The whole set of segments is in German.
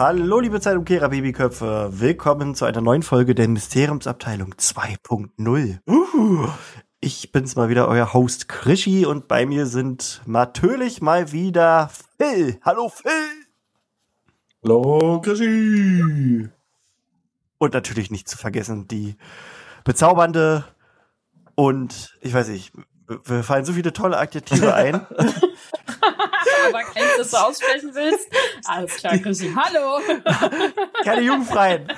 Hallo liebe Zeitumkehrer Babyköpfe. Willkommen zu einer neuen Folge der Mysteriumsabteilung 2.0. Uh, ich bin's mal wieder, euer Host Krischi und bei mir sind natürlich mal wieder Phil. Hallo Phil. Hallo Krischi. Und natürlich nicht zu vergessen die bezaubernde und ich weiß nicht, mir fallen so viele tolle Adjektive ein. Aber keins, das du aussprechen willst. Alles klar, Chrissy. Hallo. Keine Jugendfreien.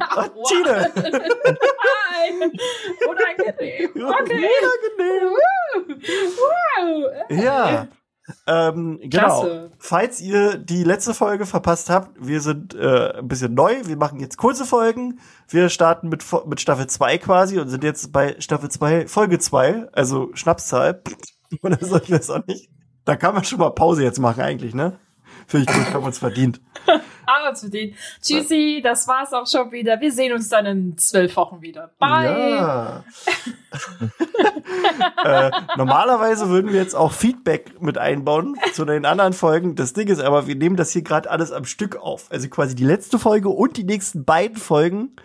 Ach, wow. Tine. Hi. Unangenehm. Okay. Unangenehm. Wow. Ja. Ähm, genau. Klasse. Falls ihr die letzte Folge verpasst habt, wir sind äh, ein bisschen neu. Wir machen jetzt kurze Folgen. Wir starten mit, mit Staffel 2 quasi und sind jetzt bei Staffel 2, Folge 2, also Schnapszahl. Oder so, ich weiß auch nicht. Da kann man schon mal Pause jetzt machen eigentlich, ne? Finde ich gut, haben wir uns verdient. Aber zu denen. Tschüssi, das war's auch schon wieder. Wir sehen uns dann in zwölf Wochen wieder. Bye. Ja. äh, normalerweise würden wir jetzt auch Feedback mit einbauen zu den anderen Folgen. Das Ding ist aber, wir nehmen das hier gerade alles am Stück auf. Also quasi die letzte Folge und die nächsten beiden Folgen,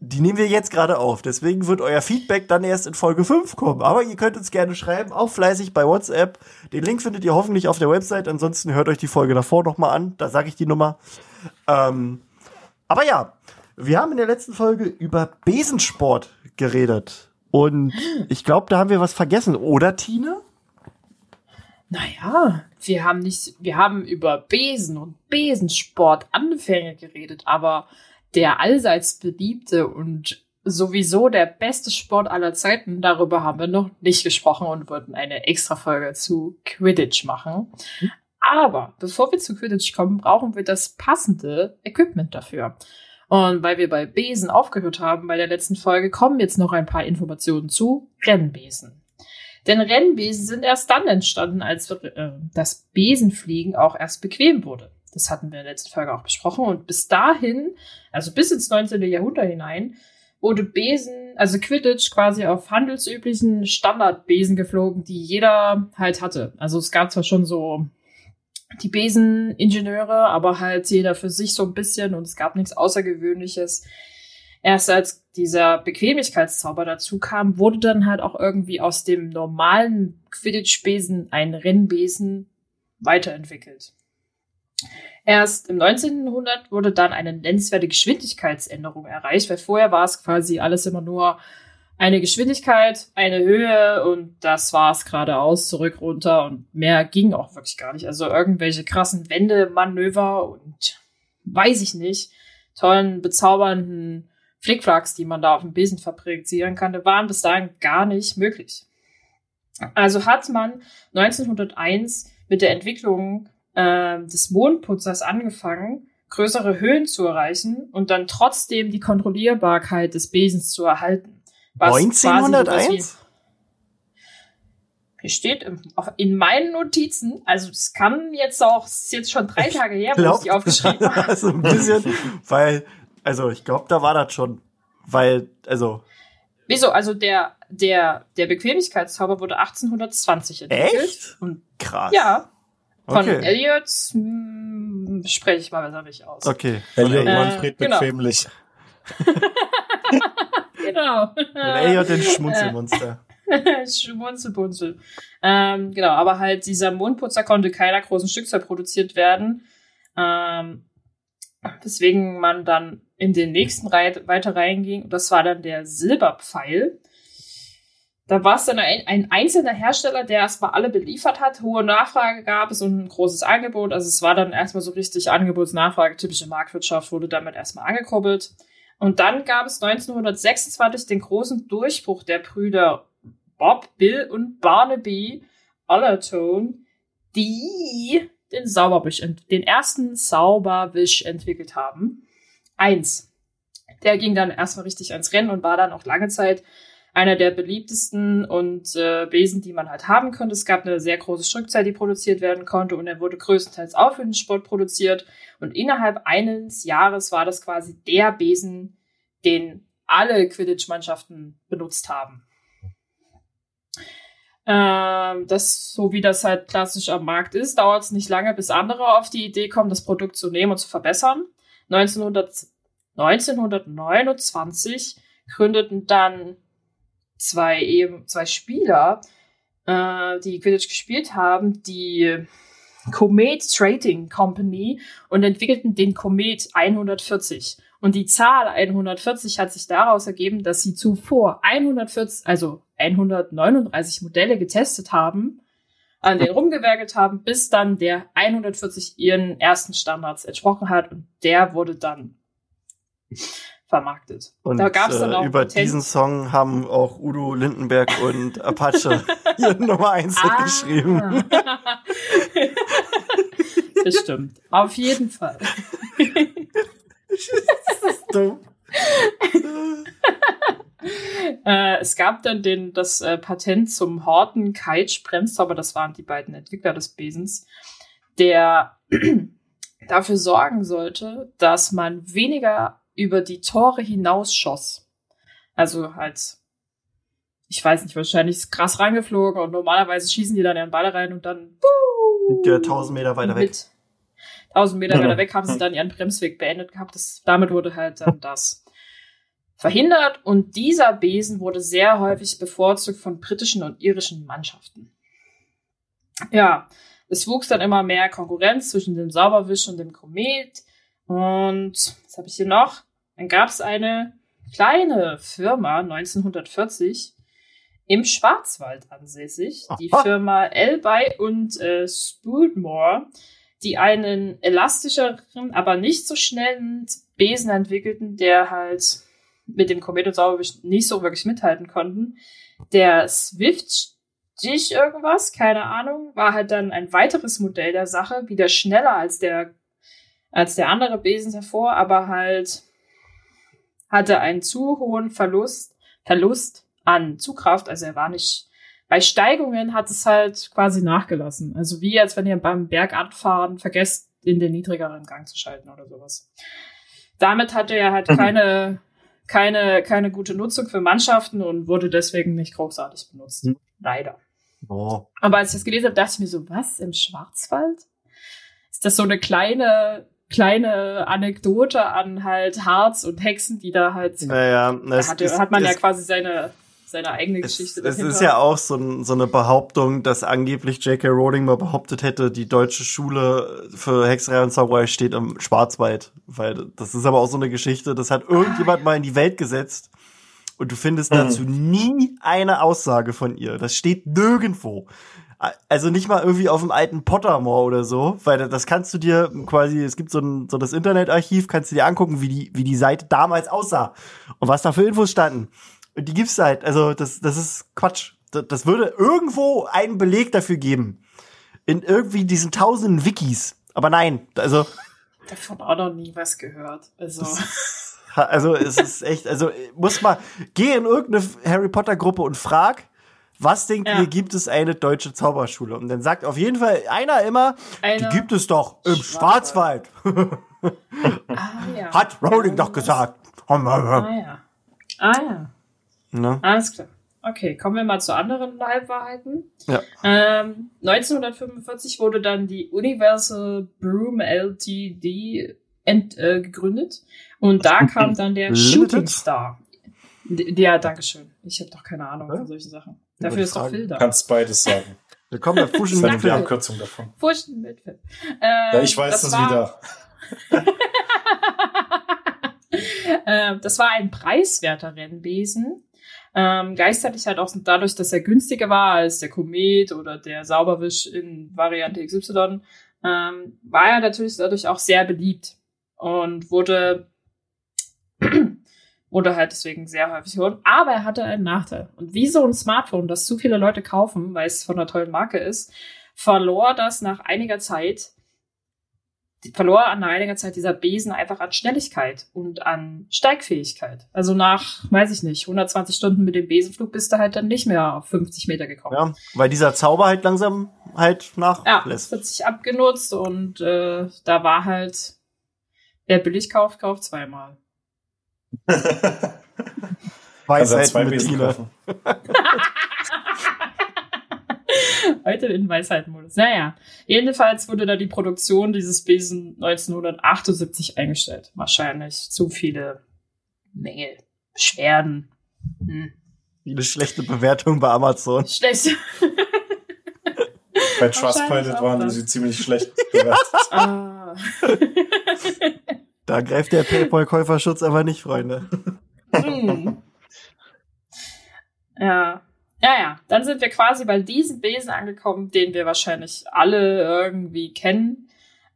die nehmen wir jetzt gerade auf. Deswegen wird euer Feedback dann erst in Folge 5 kommen. Aber ihr könnt uns gerne schreiben, auch fleißig bei WhatsApp. Den Link findet ihr hoffentlich auf der Website. Ansonsten hört euch die Folge davor nochmal an. Da sage ich die Nummer. Ähm, aber ja, wir haben in der letzten Folge über Besensport geredet. Und ich glaube, da haben wir was vergessen, oder Tine? Naja, wir haben nicht, wir haben über Besen und Besensport-Anfänge geredet, aber der allseits beliebte und sowieso der beste Sport aller Zeiten, darüber haben wir noch nicht gesprochen und wollten eine extra Folge zu Quidditch machen. Aber bevor wir zu Quidditch kommen, brauchen wir das passende Equipment dafür. Und weil wir bei Besen aufgehört haben bei der letzten Folge, kommen jetzt noch ein paar Informationen zu Rennbesen. Denn Rennbesen sind erst dann entstanden, als äh, das Besenfliegen auch erst bequem wurde. Das hatten wir in der letzten Folge auch besprochen. Und bis dahin, also bis ins 19. Jahrhundert hinein, wurde Besen, also Quidditch quasi auf handelsüblichen Standardbesen geflogen, die jeder halt hatte. Also es gab zwar schon so die Beseningenieure, aber halt jeder für sich so ein bisschen und es gab nichts Außergewöhnliches. Erst als dieser Bequemlichkeitszauber dazu kam, wurde dann halt auch irgendwie aus dem normalen Quidditch-Besen ein Rennbesen weiterentwickelt. Erst im 19. Jahrhundert wurde dann eine nennenswerte Geschwindigkeitsänderung erreicht, weil vorher war es quasi alles immer nur eine Geschwindigkeit, eine Höhe und das war es geradeaus, zurück, runter und mehr ging auch wirklich gar nicht. Also irgendwelche krassen Wendemanöver und weiß ich nicht, tollen, bezaubernden Flickflacks, die man da auf dem Besen fabrizieren konnte, waren bis dahin gar nicht möglich. Also hat man 1901 mit der Entwicklung äh, des Mondputzers angefangen, größere Höhen zu erreichen und dann trotzdem die Kontrollierbarkeit des Besens zu erhalten. Was quasi sowas 1901? wie- Hier steht im, in meinen Notizen, also es kann jetzt auch, es ist jetzt schon drei Tage her, wo ich die aufgeschrieben habe. so ein bisschen, weil, also ich glaube, da war das schon. Weil, also, Wieso? Also der, der, der Bequemlichkeitszauber wurde 1820 entwickelt. echt? Und Krass. ja, von Okay. Elliot hm, spreche ich mal besser nicht aus. Okay. Elliot Äh, Manfred genau. bequemlich. Genau. Elliot den Schmunzelmonster. Schmunzelbunzel. Ähm, genau, aber halt dieser Mondputzer konnte keiner großen Stückzahl produziert werden. Ähm, weswegen man dann in den nächsten Reit weiter reinging. Und das war dann der Silberpfeil. Da war es dann ein, ein einzelner Hersteller, der erstmal alle beliefert hat. Hohe Nachfrage gab es und ein großes Angebot. Also es war dann erstmal so richtig Angebotsnachfrage, typische Marktwirtschaft wurde damit erstmal angekurbelt. Und dann gab es 1926 den großen Durchbruch der Brüder Bob, Bill und Barnaby Allerton, die den Sauberwisch, den ersten Sauberwisch entwickelt haben. Eins. Der ging dann erstmal richtig ans Rennen und war dann auch lange Zeit einer der beliebtesten und äh, Besen, die man halt haben konnte. Es gab eine sehr große Stückzahl, die produziert werden konnte und er wurde größtenteils auch für den Sport produziert. Und innerhalb eines Jahres war das quasi der Besen, den alle Quidditch-Mannschaften benutzt haben. Ähm, das, so wie das halt klassisch am Markt ist, dauert es nicht lange, bis andere auf die Idee kommen, das Produkt zu nehmen und zu verbessern. 1900, 1929 gründeten dann zwei, eben, zwei Spieler, äh, die Quidditch gespielt haben, die Comet Trading Company und entwickelten den Comet 140. Und die Zahl 140 hat sich daraus ergeben, dass sie zuvor 140, also 139 Modelle getestet haben, an denen rumgewerkelt haben, bis dann der 140 ihren ersten Standards entsprochen hat und der wurde dann vermarktet. Und da gab's dann äh, auch über Patent. diesen Song haben auch Udo Lindenberg und Apache hier Nummer 1 ah. geschrieben. Bestimmt. Auf jeden Fall. das ist dumm. äh, es gab dann den, das äh, Patent zum Horten Kite Bremszauber, das waren die beiden Entwickler des Besens, der dafür sorgen sollte, dass man weniger über die Tore hinausschoss. Also halt, ich weiß nicht, wahrscheinlich ist krass reingeflogen und normalerweise schießen die dann ihren Ball rein und dann buh, ja, 1000 Meter weiter weg. 1000 Meter weiter weg haben sie dann ihren Bremsweg beendet gehabt. Das, damit wurde halt dann das verhindert und dieser Besen wurde sehr häufig bevorzugt von britischen und irischen Mannschaften. Ja, es wuchs dann immer mehr Konkurrenz zwischen dem Sauberwisch und dem Komet. Und was habe ich hier noch? Dann gab es eine kleine Firma 1940 im Schwarzwald ansässig, die Firma Elby und äh, Spoolmore, die einen elastischeren, aber nicht so schnellen Besen entwickelten, der halt mit dem Komet und Sauberwisch nicht so wirklich mithalten konnten. Der Swift Dich irgendwas, keine Ahnung, war halt dann ein weiteres Modell der Sache, wieder schneller als der, als der andere Besen hervor, aber halt hatte einen zu hohen Verlust, Verlust an Zugkraft, also er war nicht, bei Steigungen hat es halt quasi nachgelassen. Also wie als wenn ihr beim Berganfahren vergesst, in den niedrigeren Gang zu schalten oder sowas. Damit hatte er halt mhm. keine keine, keine gute Nutzung für Mannschaften und wurde deswegen nicht großartig benutzt. Hm. Leider. Oh. Aber als ich das gelesen habe, dachte ich mir so, was, im Schwarzwald? Ist das so eine kleine, kleine Anekdote an halt Harz und Hexen, die da halt, naja, da hat, ist, hat man ja quasi seine seine eigene Geschichte. Es, es ist ja auch so, ein, so, eine Behauptung, dass angeblich J.K. Rowling mal behauptet hätte, die deutsche Schule für Hexerei und Zauberei steht im Schwarzwald. Weil das ist aber auch so eine Geschichte, das hat irgendjemand mal in die Welt gesetzt. Und du findest mhm. dazu nie eine Aussage von ihr. Das steht nirgendwo. Also nicht mal irgendwie auf dem alten Pottermore oder so, weil das kannst du dir quasi, es gibt so ein so das Internetarchiv, kannst du dir angucken, wie die wie die Seite damals aussah und was da für Infos standen. Und die gibt's halt. Also, das, das ist Quatsch. Das, das würde irgendwo einen Beleg dafür geben. In irgendwie diesen tausenden Wikis. Aber nein, also. Davon auch noch nie was gehört. Also. also, es ist echt, also, muss mal, geh in irgendeine Harry Potter Gruppe und frag, was denkt ja. ihr, gibt es eine deutsche Zauberschule? Und dann sagt auf jeden Fall einer immer, eine die gibt es doch im Schwarzwald. ah, ja. Hat Rowling doch gesagt. Ah ja. Ah ja. Ne? Alles klar. Okay, kommen wir mal zu anderen Halbwahrheiten. Ja. Ähm, 1945 wurde dann die Universal Broom LTD ent, äh, gegründet und da kam dann der Shooting Star. Ja, danke schön. Ich habe doch keine Ahnung von solchen Sachen. Dafür ist doch Phil da. Kannst beides sagen. Willkommen bei Fusion mit Phil. Abkürzung davon. Fusion mit Phil. Ähm, ja, ich weiß das, das wieder. äh, das war ein preiswerter Rennbesen ähm, gleichzeitig halt auch dadurch, dass er günstiger war als der Komet oder der Sauberwisch in Variante XY, ähm, war er natürlich dadurch auch sehr beliebt und wurde, wurde halt deswegen sehr häufig geholt. Aber er hatte einen Nachteil. Und wie so ein Smartphone, das zu viele Leute kaufen, weil es von einer tollen Marke ist, verlor das nach einiger Zeit verlor an einiger Zeit dieser Besen einfach an Schnelligkeit und an Steigfähigkeit. Also nach, weiß ich nicht, 120 Stunden mit dem Besenflug bist du halt dann nicht mehr auf 50 Meter gekommen. Ja, weil dieser Zauber halt langsam halt nachlässt. Ja, wird sich abgenutzt und äh, da war halt, wer billig kauft, kauft zweimal. Weisheit also mit Tina. Heute in Weisheitenmodus. Naja, jedenfalls wurde da die Produktion dieses Besen 1978 eingestellt. Wahrscheinlich zu viele Mängel, Beschwerden. Hm. Viele schlechte Bewertungen bei Amazon. Schlechte. bei Trustpilot waren sie ziemlich schlecht bewertet. ah. da greift der PayPal-Käuferschutz aber nicht, Freunde. hm. Ja. Ja, ja. Dann sind wir quasi bei diesem Besen angekommen, den wir wahrscheinlich alle irgendwie kennen.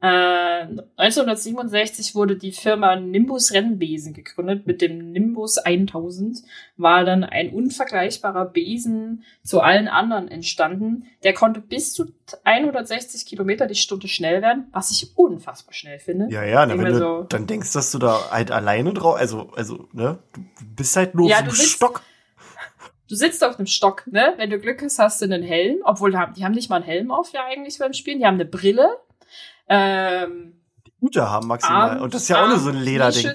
Äh, 1967 wurde die Firma Nimbus Rennbesen gegründet. Mit dem Nimbus 1000 war dann ein unvergleichbarer Besen zu allen anderen entstanden. Der konnte bis zu 160 Kilometer die Stunde schnell werden, was ich unfassbar schnell finde. Ja, ja, na, wenn du so, dann denkst, dass du da halt alleine drauf, also, also, ne, du bist halt nur Ja, auf dem Stock. Du sitzt auf einem Stock, ne? Wenn du Glück hast, hast du einen Helm. Obwohl, die haben nicht mal einen Helm auf, ja, eigentlich beim Spielen. Die haben eine Brille. Ähm, Gute haben maximal. Arm- Und das ist ja auch nur so ein Lederding.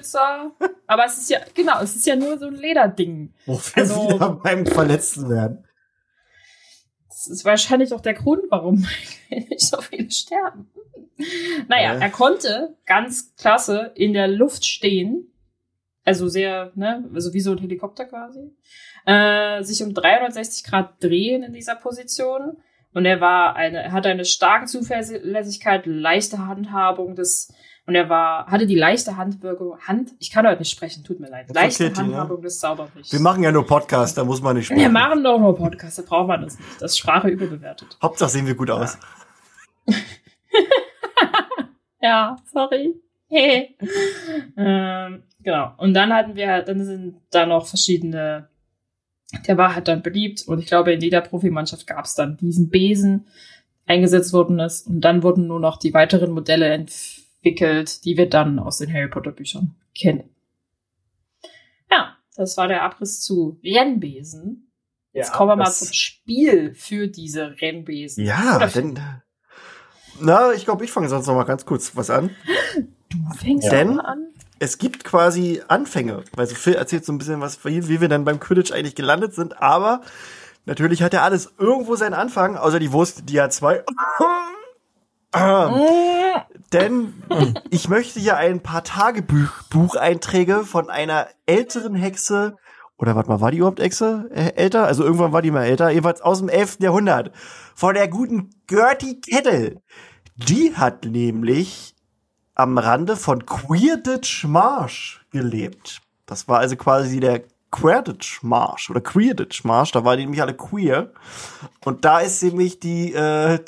Aber es ist ja, genau, es ist ja nur so ein Lederding. Wofür Also- wieder beim Verletzten werden. Das ist wahrscheinlich auch der Grund, warum nicht so viele sterben. Naja, Ja. er konnte ganz klasse in der Luft stehen. Also sehr, ne, also wie so ein Helikopter quasi. Äh, sich um 360 Grad drehen in dieser Position. Und er war eine, er hatte eine starke Zuverlässigkeit, leichte Handhabung des, und er war, hatte die leichte Handwirkung, Hand, ich kann heute nicht sprechen, tut mir leid. Das Leichte okay, Tina. Handhabung des Zauberrichts. Wir machen ja nur Podcast, da muss man nicht Wir sprechen. machen doch nur Podcasts, da braucht man das nicht. Das ist Sprache überbewertet. Hauptsache sehen wir gut aus. Ja, sorry. Hey. ähm, genau. Und dann hatten wir, dann sind da noch verschiedene, der war halt dann beliebt und ich glaube, in jeder Profimannschaft gab es dann diesen Besen, eingesetzt worden ist. Und dann wurden nur noch die weiteren Modelle entwickelt, die wir dann aus den Harry Potter Büchern kennen. Ja, das war der Abriss zu Rennbesen. Jetzt Ja, kommen wir mal zum Spiel für diese Rennbesen. Ja, Oder denn. Na, ich glaube, ich fange sonst noch mal ganz kurz was an. du fängst. Denn- an. Es gibt quasi Anfänge. Also Phil erzählt so ein bisschen was, wie, wir dann beim Quidditch eigentlich gelandet sind, aber natürlich hat ja alles irgendwo seinen Anfang, außer die Wurst, die hat zwei. Ähm, denn ich möchte hier ein paar Tagebucheinträge von einer älteren Hexe, oder warte mal, war die überhaupt Hexe? Äh, älter? Also irgendwann war die mal älter, jedenfalls aus dem 11. Jahrhundert. Von der guten Gertie Kettle. Die hat nämlich am Rande von Quidditch Marsh gelebt. Das war also quasi der Quidditch Marsh oder Quidditch Marsh, da waren die nämlich alle queer. Und da ist nämlich die äh,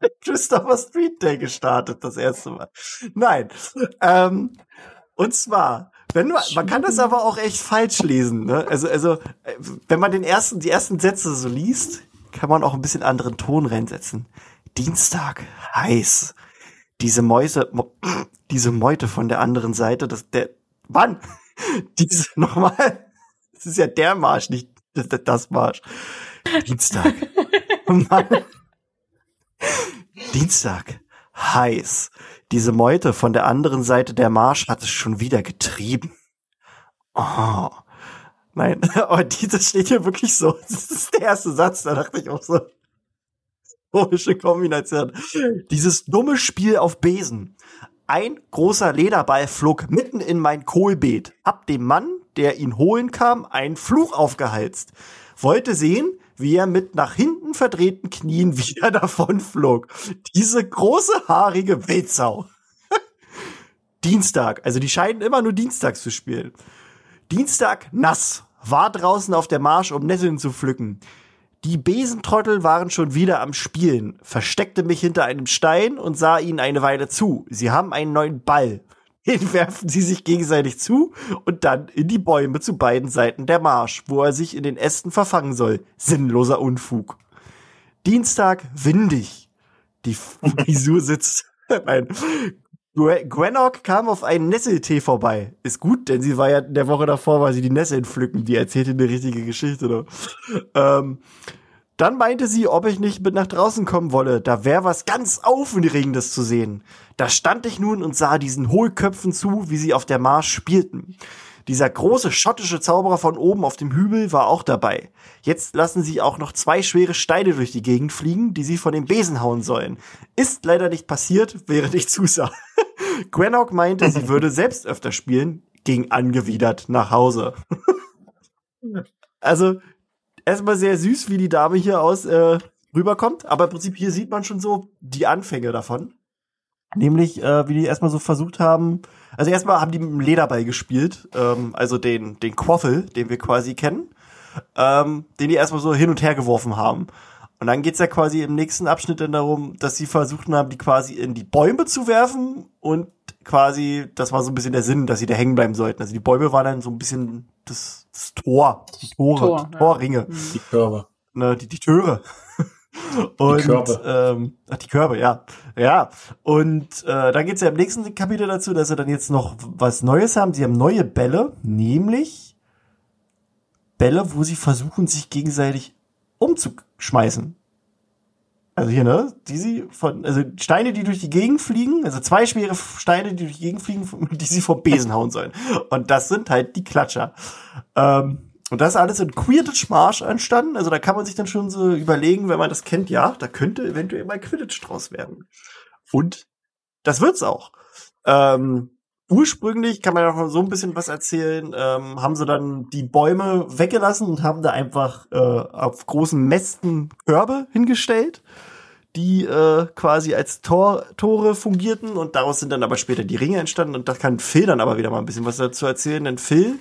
Christopher Street Day gestartet, das erste Mal. Nein. Ähm, und zwar, wenn du, man kann das aber auch echt falsch lesen, ne? Also, also, äh, wenn man den ersten, die ersten Sätze so liest, kann man auch ein bisschen anderen Ton reinsetzen. Dienstag, heiß. Diese Mäuse, diese Meute von der anderen Seite, das, der, Mann, diese, nochmal, das ist ja der Marsch, nicht das, das Marsch. Dienstag, Mann. Dienstag, heiß. Diese Meute von der anderen Seite der Marsch hat es schon wieder getrieben. Oh. Nein, aber dieses steht hier wirklich so. Das ist der erste Satz, da dachte ich auch so. Komische Kombination. Dieses dumme Spiel auf Besen. Ein großer Lederball flog mitten in mein Kohlbeet. Hab dem Mann, der ihn holen kam, einen Fluch aufgeheizt. Wollte sehen, wie er mit nach hinten verdrehten Knien wieder davonflog. Diese große haarige Wildsau. Dienstag, also die scheinen immer nur dienstags zu spielen. Dienstag nass, war draußen auf der Marsch, um Nesseln zu pflücken. Die Besentrottel waren schon wieder am Spielen, versteckte mich hinter einem Stein und sah ihnen eine Weile zu. Sie haben einen neuen Ball. Den werfen sie sich gegenseitig zu und dann in die Bäume zu beiden Seiten der Marsch, wo er sich in den Ästen verfangen soll. Sinnloser Unfug. Dienstag windig. Die Frisur sitzt. Nein. Gwen- Gwennock kam auf einen Nesseltee vorbei. Ist gut, denn sie war ja in der Woche davor, war sie die Nesseln pflücken. Die erzählte eine richtige Geschichte. Ne? Ähm, dann meinte sie, ob ich nicht mit nach draußen kommen wolle. Da wäre was ganz Aufregendes zu sehen. Da stand ich nun und sah diesen Hohlköpfen zu, wie sie auf der Marsch spielten. Dieser große schottische Zauberer von oben auf dem Hügel war auch dabei. Jetzt lassen sie auch noch zwei schwere Steine durch die Gegend fliegen, die sie von dem Besen hauen sollen. Ist leider nicht passiert, während ich zusah. Gwenok meinte, sie würde selbst öfter spielen, ging angewidert nach Hause. also, erstmal sehr süß, wie die Dame hier aus äh, rüberkommt, aber im Prinzip hier sieht man schon so die Anfänge davon. Nämlich, äh, wie die erstmal so versucht haben, also erstmal haben die mit dem Lederball gespielt, ähm, also den, den Quaffel, den wir quasi kennen, ähm, den die erstmal so hin und her geworfen haben. Und dann geht's ja quasi im nächsten Abschnitt dann darum, dass sie versucht haben, die quasi in die Bäume zu werfen und quasi, das war so ein bisschen der Sinn, dass sie da hängen bleiben sollten. Also die Bäume waren dann so ein bisschen das, das Tor, die Tore, Tor, die Torringe. Ja. Die Körbe. Ne, die, die Türe. Und, die Körbe. Ähm, ach, die Körbe, ja. Ja. Und äh, dann geht's ja im nächsten Kapitel dazu, dass sie dann jetzt noch was Neues haben. Sie haben neue Bälle, nämlich Bälle, wo sie versuchen, sich gegenseitig umzuschmeißen. Also hier, ne? Die sie von, also Steine, die durch die Gegend fliegen, also zwei schwere Steine, die durch die Gegend fliegen, die sie vom Besen hauen sollen. Und das sind halt die Klatscher. Ähm, und das ist alles in Quidditch Marsch entstanden. Also da kann man sich dann schon so überlegen, wenn man das kennt, ja, da könnte eventuell mal Quidditch draus werden. Und das wird's auch. Ähm, ursprünglich kann man ja noch so ein bisschen was erzählen, ähm, haben sie dann die Bäume weggelassen und haben da einfach äh, auf großen Mästen Körbe hingestellt, die äh, quasi als Tor, Tore fungierten und daraus sind dann aber später die Ringe entstanden und da kann Phil dann aber wieder mal ein bisschen was dazu erzählen, denn Phil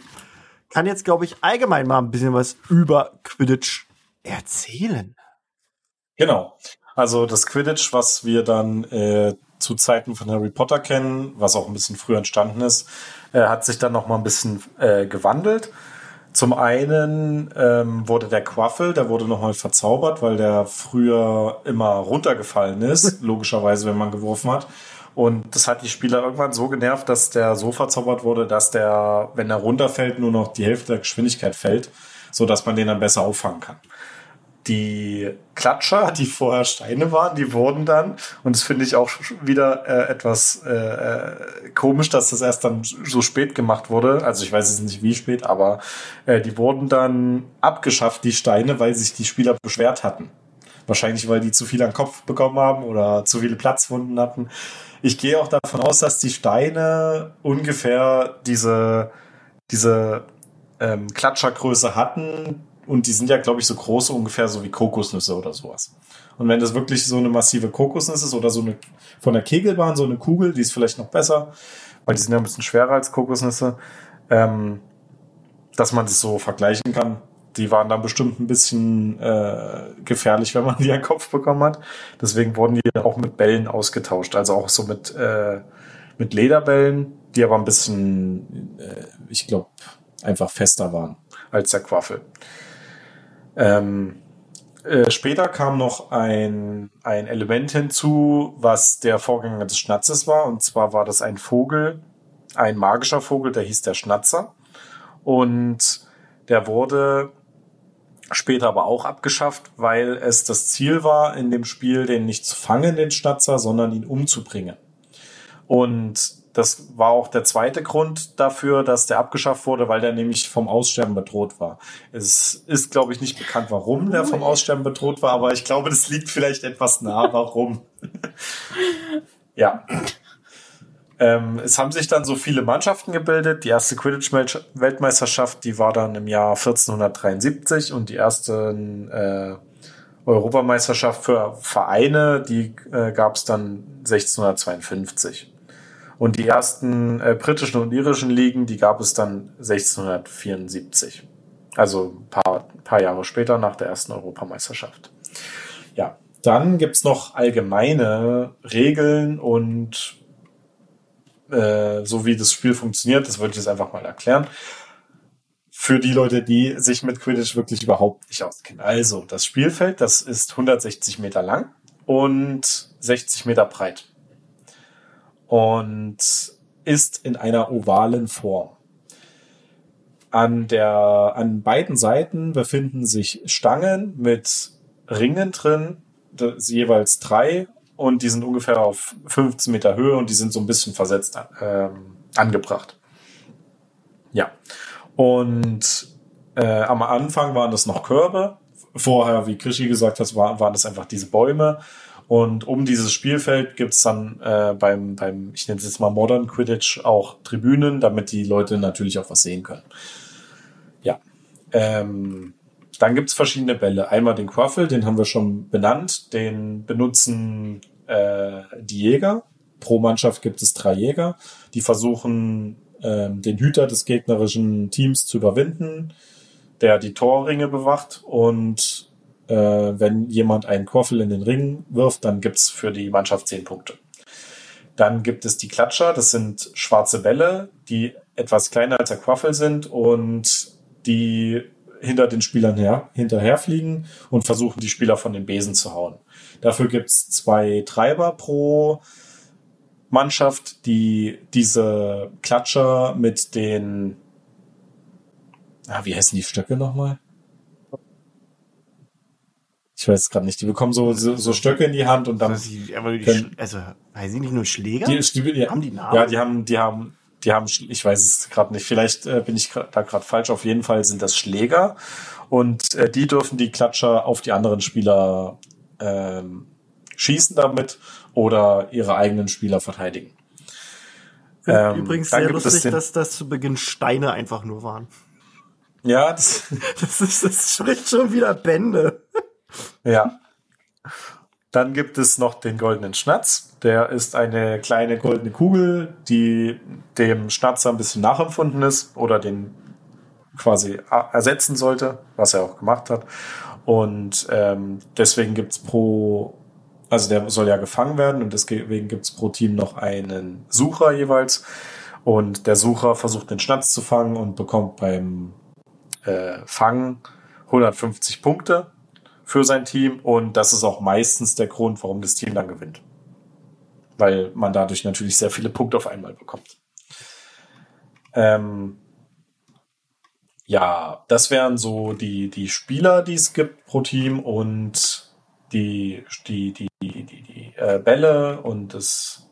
kann jetzt, glaube ich, allgemein mal ein bisschen was über Quidditch erzählen. Genau. Also das Quidditch, was wir dann äh, zu Zeiten von Harry Potter kennen, was auch ein bisschen früher entstanden ist, äh, hat sich dann noch mal ein bisschen äh, gewandelt. Zum einen ähm, wurde der Quaffel, der wurde nochmal verzaubert, weil der früher immer runtergefallen ist, logischerweise, wenn man geworfen hat. Und das hat die Spieler irgendwann so genervt, dass der so verzaubert wurde, dass der, wenn er runterfällt, nur noch die Hälfte der Geschwindigkeit fällt, so dass man den dann besser auffangen kann. Die Klatscher, die vorher Steine waren, die wurden dann, und das finde ich auch wieder äh, etwas äh, äh, komisch, dass das erst dann so spät gemacht wurde. Also ich weiß jetzt nicht wie spät, aber äh, die wurden dann abgeschafft, die Steine, weil sich die Spieler beschwert hatten. Wahrscheinlich, weil die zu viel an Kopf bekommen haben oder zu viele Platzwunden hatten. Ich gehe auch davon aus, dass die Steine ungefähr diese, diese ähm, Klatschergröße hatten. Und die sind ja, glaube ich, so groß ungefähr so wie Kokosnüsse oder sowas. Und wenn das wirklich so eine massive Kokosnuss ist oder so eine von der Kegelbahn, so eine Kugel, die ist vielleicht noch besser, weil die sind ja ein bisschen schwerer als Kokosnüsse, ähm, dass man das so vergleichen kann die waren dann bestimmt ein bisschen äh, gefährlich, wenn man die an den Kopf bekommen hat. Deswegen wurden die auch mit Bällen ausgetauscht. Also auch so mit, äh, mit Lederbällen, die aber ein bisschen, äh, ich glaube, einfach fester waren als der Quaffel. Ähm, äh, später kam noch ein, ein Element hinzu, was der Vorgänger des Schnatzes war. Und zwar war das ein Vogel, ein magischer Vogel, der hieß der Schnatzer. Und der wurde später aber auch abgeschafft, weil es das Ziel war, in dem Spiel den nicht zu fangen, den Schnatzer, sondern ihn umzubringen. Und das war auch der zweite Grund dafür, dass der abgeschafft wurde, weil der nämlich vom Aussterben bedroht war. Es ist, glaube ich, nicht bekannt, warum der vom Aussterben bedroht war, aber ich glaube, das liegt vielleicht etwas nah, warum. ja. Ähm, es haben sich dann so viele Mannschaften gebildet. Die erste Quidditch-Weltmeisterschaft, die war dann im Jahr 1473 und die erste äh, Europameisterschaft für Vereine, die äh, gab es dann 1652. Und die ersten äh, britischen und irischen Ligen, die gab es dann 1674. Also ein paar, paar Jahre später nach der ersten Europameisterschaft. Ja, dann gibt's noch allgemeine Regeln und äh, so wie das Spiel funktioniert, das würde ich jetzt einfach mal erklären. Für die Leute, die sich mit Quidditch wirklich überhaupt nicht auskennen. Also, das Spielfeld, das ist 160 Meter lang und 60 Meter breit. Und ist in einer ovalen Form. An der, an beiden Seiten befinden sich Stangen mit Ringen drin, jeweils drei und die sind ungefähr auf 15 Meter Höhe und die sind so ein bisschen versetzt ähm, angebracht. Ja. Und äh, am Anfang waren das noch Körbe. Vorher, wie Krischi gesagt hat, war, waren das einfach diese Bäume. Und um dieses Spielfeld gibt's dann äh, beim, beim, ich nenne es jetzt mal Modern Quidditch, auch Tribünen, damit die Leute natürlich auch was sehen können. Ja. Ähm, dann gibt's verschiedene Bälle. Einmal den Quaffel, den haben wir schon benannt. Den benutzen äh, die Jäger. Pro Mannschaft gibt es drei Jäger, die versuchen, äh, den Hüter des gegnerischen Teams zu überwinden, der die Torringe bewacht. Und äh, wenn jemand einen Quaffel in den Ring wirft, dann gibt's für die Mannschaft zehn Punkte. Dann gibt es die Klatscher, das sind schwarze Bälle, die etwas kleiner als der Quaffel sind und die hinter den Spielern her, hinterherfliegen und versuchen, die Spieler von den Besen zu hauen. Dafür gibt's zwei Treiber pro Mannschaft, die diese Klatscher mit den, ah, wie heißen die Stöcke nochmal? Ich weiß gerade nicht. Die bekommen so, so, so Stöcke in die Hand und dann. Also, die, aber die, können- also, heißen die nicht nur Schläger? Die, die, die, Haben die Namen? Ja, die haben, die haben, die haben, ich weiß es gerade nicht. Vielleicht äh, bin ich da gerade falsch. Auf jeden Fall sind das Schläger und äh, die dürfen die Klatscher auf die anderen Spieler ähm, schießen damit oder ihre eigenen Spieler verteidigen. Ähm, Übrigens sehr lustig, dass das zu Beginn Steine einfach nur waren. Ja, das, Das ist, das spricht schon wieder Bände. Ja. Dann gibt es noch den goldenen Schnatz. Der ist eine kleine goldene Kugel, die dem Schnatzer ein bisschen nachempfunden ist oder den quasi ersetzen sollte, was er auch gemacht hat. Und ähm, deswegen gibt's pro, also der soll ja gefangen werden und deswegen gibt's pro Team noch einen Sucher jeweils. Und der Sucher versucht den Schnatz zu fangen und bekommt beim äh, Fangen 150 Punkte für sein Team und das ist auch meistens der Grund, warum das Team dann gewinnt. Weil man dadurch natürlich sehr viele Punkte auf einmal bekommt. Ähm, ja, das wären so die, die Spieler, die es gibt pro Team und die, die, die, die, die, die äh, Bälle und das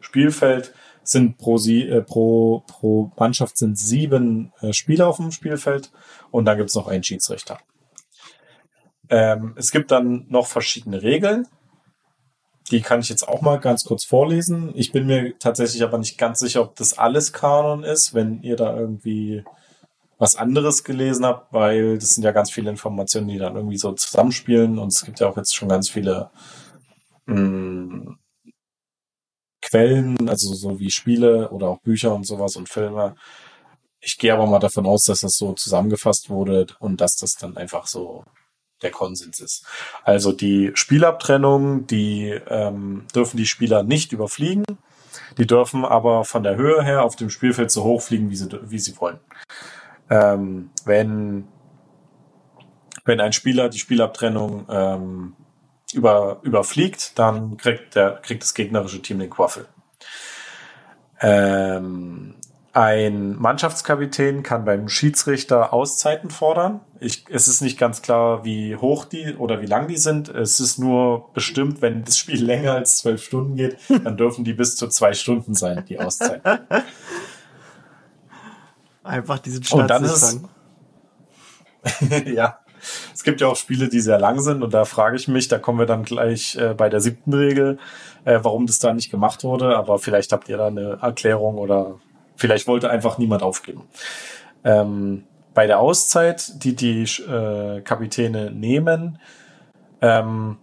Spielfeld sind pro, sie, äh, pro, pro Mannschaft sind sieben äh, Spieler auf dem Spielfeld und dann gibt's noch einen Schiedsrichter. Ähm, es gibt dann noch verschiedene Regeln. Die kann ich jetzt auch mal ganz kurz vorlesen. Ich bin mir tatsächlich aber nicht ganz sicher, ob das alles Kanon ist, wenn ihr da irgendwie was anderes gelesen habt, weil das sind ja ganz viele Informationen, die dann irgendwie so zusammenspielen und es gibt ja auch jetzt schon ganz viele mh, Quellen, also so wie Spiele oder auch Bücher und sowas und Filme. Ich gehe aber mal davon aus, dass das so zusammengefasst wurde und dass das dann einfach so der Konsens ist. Also die Spielabtrennung, die ähm, dürfen die Spieler nicht überfliegen. Die dürfen aber von der Höhe her auf dem Spielfeld so hoch fliegen, wie sie, wie sie wollen. Ähm, wenn, wenn ein Spieler die Spielabtrennung ähm, über, überfliegt, dann kriegt, der, kriegt das gegnerische Team den Quaffel. Ähm, ein Mannschaftskapitän kann beim Schiedsrichter Auszeiten fordern. Ich, es ist nicht ganz klar, wie hoch die oder wie lang die sind. Es ist nur bestimmt, wenn das Spiel länger als zwölf Stunden geht, dann dürfen die bis zu zwei Stunden sein, die Auszeiten. Einfach diesen Und Schnatz dann fangen. ja. Es gibt ja auch Spiele, die sehr lang sind und da frage ich mich, da kommen wir dann gleich äh, bei der siebten Regel, äh, warum das da nicht gemacht wurde, aber vielleicht habt ihr da eine Erklärung oder vielleicht wollte einfach niemand aufgeben. Ähm, bei der Auszeit, die die äh, Kapitäne nehmen, ähm,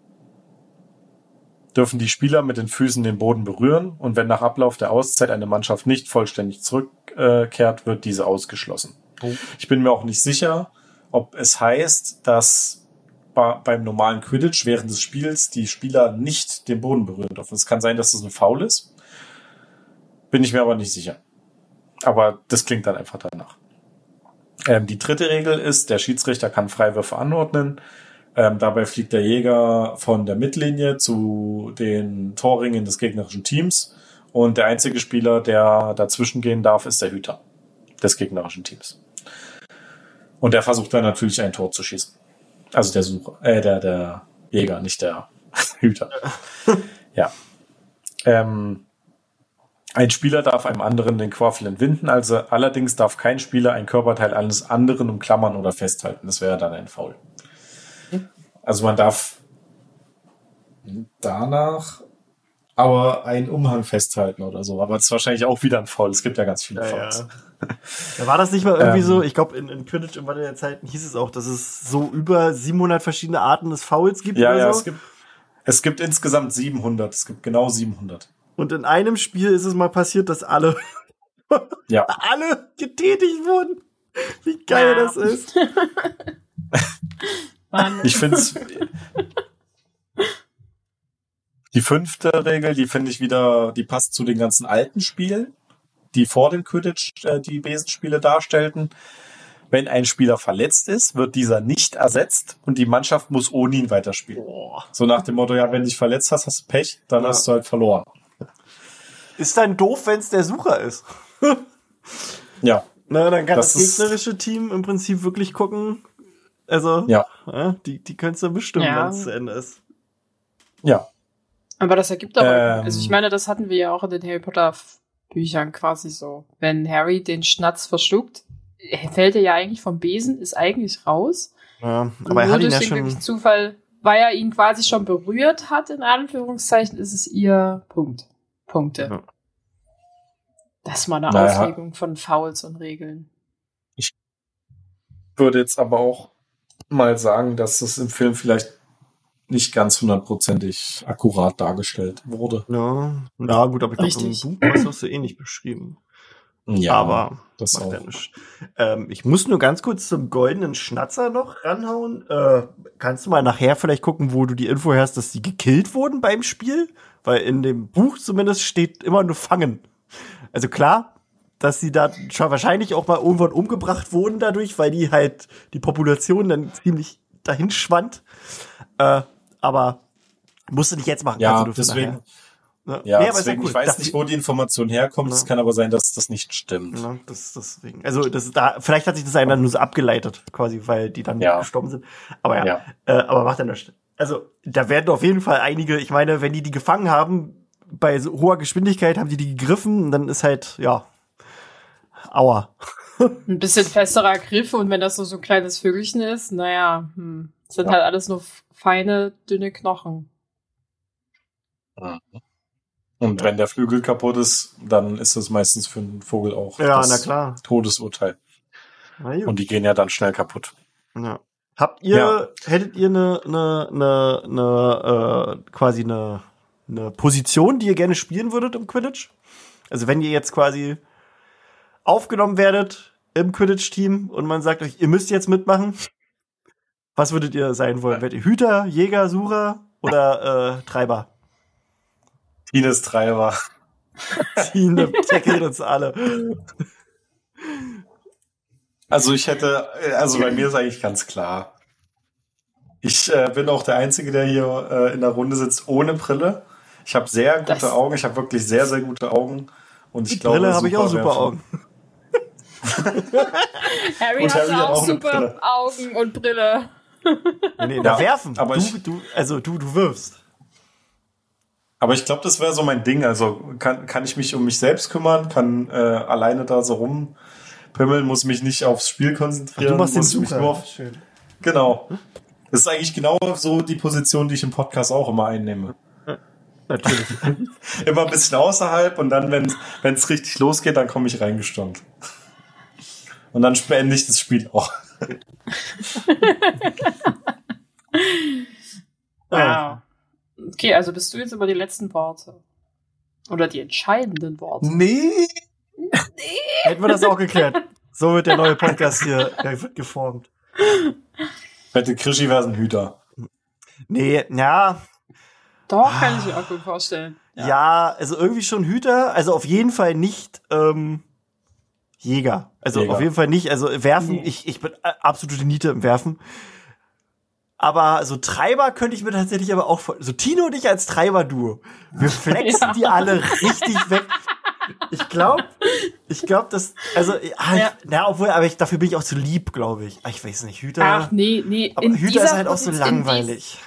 dürfen die Spieler mit den Füßen den Boden berühren und wenn nach Ablauf der Auszeit eine Mannschaft nicht vollständig zurückkehrt, wird diese ausgeschlossen. Ich bin mir auch nicht sicher, ob es heißt, dass beim normalen Quidditch während des Spiels die Spieler nicht den Boden berühren dürfen. Es kann sein, dass das ein Foul ist. Bin ich mir aber nicht sicher. Aber das klingt dann einfach danach. Ähm, die dritte Regel ist, der Schiedsrichter kann Freiwürfe anordnen. Ähm, dabei fliegt der Jäger von der Mittellinie zu den Torringen des gegnerischen Teams. Und der einzige Spieler, der dazwischen gehen darf, ist der Hüter des gegnerischen Teams. Und der versucht dann natürlich ein Tor zu schießen. Also der Sucher, äh, der, der Jäger, nicht der Hüter. ja. Ähm, Ein Spieler darf einem anderen den Quaffel entwinden, also allerdings darf kein Spieler ein Körperteil eines anderen umklammern oder festhalten. Das wäre dann ein Foul. Also man darf danach aber einen Umhang festhalten oder so. Aber es ist wahrscheinlich auch wieder ein Foul. Es gibt ja ganz viele Ja, Fouls. Da war das nicht mal irgendwie Ähm. so, ich glaube, in, in Quidditch im Wandel der Zeiten hieß es auch, dass es so über 700 verschiedene Arten des Fouls gibt Ja, oder ja, so. es gibt, es gibt insgesamt 700. Es gibt genau 700. Und in einem Spiel ist es mal passiert, dass alle, Ja. alle getätigt wurden. Wie geil Ja. das ist. Mann. Ich finde es. Die fünfte Regel, die finde ich wieder, die passt zu den ganzen alten Spielen, die vor dem Quidditch äh, die Besenspiele darstellten. Wenn ein Spieler verletzt ist, wird dieser nicht ersetzt und die Mannschaft muss ohne ihn weiterspielen. Boah. So nach dem Motto, ja, wenn du dich verletzt hast, hast du Pech, dann Ja. hast du halt verloren. Ist dann doof, wenn es der Sucher ist. Ja, Na, dann kann das, Das gegnerische Team im Prinzip wirklich gucken. Also, ja, ja, die, die können es dann bestimmen, Ja. wenn es zu Ende ist. ja. Aber das ergibt aber, Ähm. also ich meine, das hatten wir ja auch in den Harry Potter Büchern quasi so. Wenn Harry den Schnatz verschluckt, fällt er ja eigentlich vom Besen, ist eigentlich raus. Ja, aber er hat ihn durch ja schon. Zufall, weil er ihn quasi schon berührt hat, in Anführungszeichen, ist es ihr Punkt. Punkte. Ja. Das ist mal eine Naja. Auslegung von Fouls und Regeln. Würde jetzt aber auch mal sagen, dass es im Film vielleicht nicht ganz hundertprozentig akkurat dargestellt wurde. Ja, ja gut, aber ich glaube, im Buch ist das so ähnlich beschrieben. Ja, aber das macht auch. ja nichts. Ähm, ich muss nur ganz kurz zum goldenen Schnatzer noch ranhauen. Äh, kannst du mal nachher vielleicht gucken, wo du die Info hast, dass die gekillt wurden beim Spiel? Weil in dem Buch zumindest steht immer nur fangen. Also klar, dass sie da schon wahrscheinlich auch mal irgendwann umgebracht wurden dadurch, weil die halt die Population dann ziemlich dahin schwand. Äh, aber musst du nicht jetzt machen. Ja, deswegen. Ne? ja, Nee, deswegen, cool, ich weiß dass nicht, wo die Information herkommt. Es Ja. kann aber sein, dass das nicht stimmt. Ja, das, deswegen. Also das da, vielleicht hat sich das einer nur so abgeleitet, quasi, weil die dann Ja. gestorben sind. Aber ja, Ja. Äh, aber macht ja nichts. Also da werden auf jeden Fall einige, ich meine, wenn die die gefangen haben, bei so hoher Geschwindigkeit haben die die gegriffen, und dann ist halt, ja, aua. Ein bisschen festerer Griff und wenn das so, so ein kleines Vögelchen ist, naja, hm, sind Ja. halt alles nur feine, dünne Knochen. Und wenn der Flügel kaputt ist, dann ist es meistens für einen Vogel auch Ja, das na klar. Todesurteil. Und die gehen ja dann schnell kaputt. Ja. Habt ihr, Ja. hättet ihr eine, eine, eine, eine äh, quasi eine, eine Position, die ihr gerne spielen würdet im Quidditch? Also wenn ihr jetzt quasi aufgenommen werdet im Quidditch-Team und man sagt euch, ihr müsst jetzt mitmachen, was würdet ihr sein wollen? Werdet ihr Hüter, Jäger, Sucher oder äh, Treiber? Ines Treiber. Tine tackelt uns alle. Also ich hätte, äh, also bei mir ist eigentlich ganz klar. Ich äh, bin auch der Einzige, der hier äh, in der Runde sitzt ohne Brille. Ich habe sehr gute Das- Augen. Ich habe wirklich sehr, sehr gute Augen. Und ich glaube, Brille habe ich auch super Augen. Harry Und hat Harry auch, auch super Brille. Augen und Brille. Nee, nee, Ja, na, werfen. aber du, ich- du, also du, du wirfst. Aber ich glaube, das wäre so mein Ding. Also kann, kann ich mich um mich selbst kümmern, kann äh, alleine da so rumpimmeln, muss mich nicht aufs Spiel konzentrieren. du machst den Sucher. auf, Schön. genau. Das ist eigentlich genau so die Position, die ich im Podcast auch immer einnehme. Natürlich. Immer ein bisschen außerhalb und dann, wenn es richtig losgeht, dann komme ich reingestürmt. Und dann beende ich das Spiel auch. Wow. Okay, also bist du jetzt über die letzten Worte. Oder die entscheidenden Worte. Nee. Hätten wir das auch geklärt. So wird der neue Podcast hier der wird geformt. Wette, Krischi wäre ein Hüter. Nee, ja, Doch, kann ich mir auch gut vorstellen. ja, also irgendwie schon Hüter, also auf jeden Fall nicht ähm, Jäger. Also Jäger. auf jeden Fall nicht, also werfen, Nee. ich, ich bin äh, absolute Niete im Werfen. Aber so Treiber könnte ich mir tatsächlich aber auch vor- so Tino und ich als Treiber-Duo. Wir flexen Ja. die alle richtig weg. Ich glaube, ich glaube, dass, also, ah, Ja. ich, na, obwohl, aber ich, dafür bin ich auch zu lieb, glaube ich. Ah, Ich weiß nicht, Hüter. Ach, nee, nee. aber in Hüter ist halt auch so langweilig.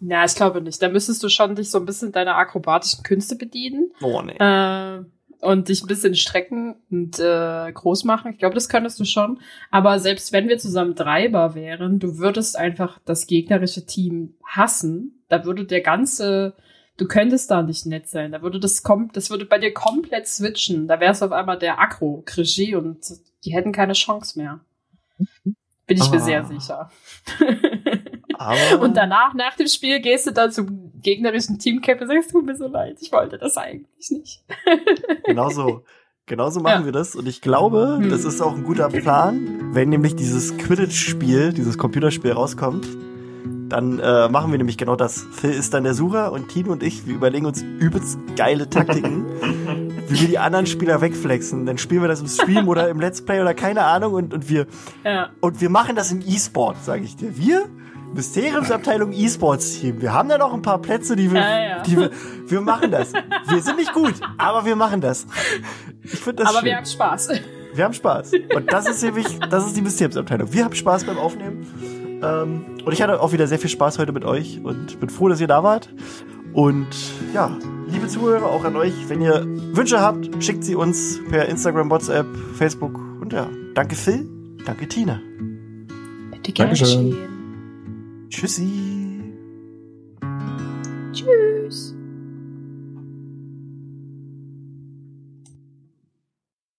Na, ich glaube nicht. Da müsstest du schon dich so ein bisschen deiner akrobatischen Künste bedienen. Oh, nee. Äh, und dich ein bisschen strecken und äh, groß machen. Ich glaube, das könntest du schon. Aber selbst wenn wir zusammen Treiber wären, du würdest einfach das gegnerische Team hassen. Da würde der ganze, du könntest da nicht nett sein. Da würde das kommt, das würde bei dir komplett switchen. Da wärst du auf einmal der Agro, Krigi und die hätten keine Chance mehr. Bin ich mir Ah. sehr sicher. Aber Und danach, nach dem Spiel, gehst du dann zum gegnerischen Teamcap und sagst, tut mir so leid, ich wollte das eigentlich nicht. genauso, genauso machen Ja. wir das. Und ich glaube, Hm. das ist auch ein guter Plan. Wenn nämlich dieses Quidditch-Spiel, dieses Computerspiel rauskommt, dann äh, machen wir nämlich genau das. Phil ist dann der Sucher und Tino und ich, wir überlegen uns übelst geile Taktiken, wie wir die anderen Spieler wegflexen. Dann spielen wir das im Stream oder im Let's Play oder keine Ahnung und, und wir Ja. Und wir machen das im E-Sport, sage ich dir. Wir, Mysteriumsabteilung E-Sports-Team, wir haben da noch ein paar Plätze, die wir, Ja, ja. die wir, wir machen das. Wir sind nicht gut, aber wir machen das. Ich finde das Aber schön. wir haben Spaß. wir haben Spaß. Und das ist nämlich, das ist die Mysteriumsabteilung. Wir haben Spaß beim Aufnehmen. Ähm, und ich hatte auch wieder sehr viel Spaß heute mit euch und bin froh, dass ihr da wart. Und ja, liebe Zuhörer, auch an euch, wenn ihr Wünsche habt, schickt sie uns per Instagram, WhatsApp, Facebook. Und ja, danke Phil, danke Tina. Bitte gerne Dankeschön. Tschüssi.